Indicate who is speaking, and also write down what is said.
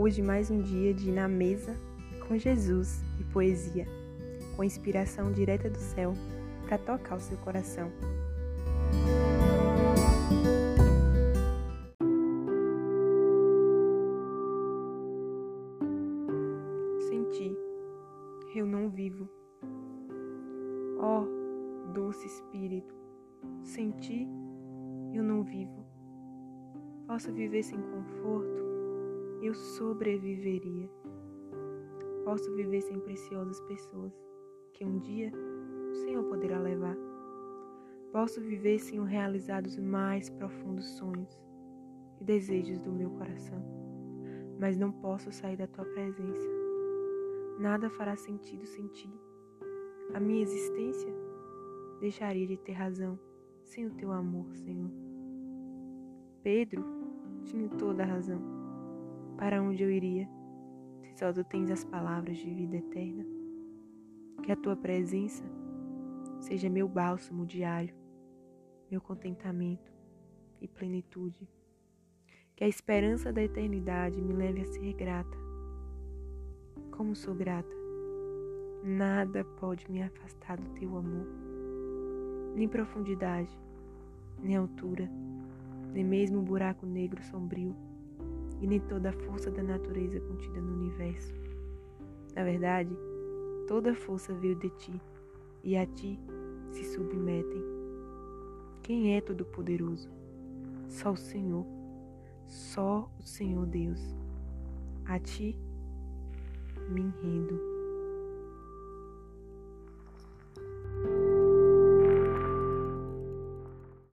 Speaker 1: Hoje mais um dia de Na Mesa com Jesus e poesia, com inspiração direta do céu para tocar o seu coração. Senti, eu não vivo. Ó, oh, doce Espírito, senti, eu não vivo. Posso viver sem conforto, eu sobreviveria. Posso viver sem preciosas pessoas que um dia o Senhor poderá levar. Posso viver sem o realizar os mais profundos sonhos e desejos do meu coração, mas não posso sair da tua presença. Nada fará sentido sem ti. A minha existência deixaria de ter razão sem o teu amor, Senhor. Pedro tinha toda a razão. Para onde eu iria, se só tu tens as palavras de vida eterna? Que a tua presença seja meu bálsamo diário, meu contentamento e plenitude. Que a esperança da eternidade me leve a ser grata. Como sou grata, nada pode me afastar do teu amor, nem profundidade, nem altura, nem mesmo um buraco negro sombrio, e nem toda a força da natureza contida no universo. Na verdade, toda a força veio de ti, e a ti se submetem. Quem é Todo-Poderoso? Só o Senhor, só o Senhor Deus. A ti me rendo.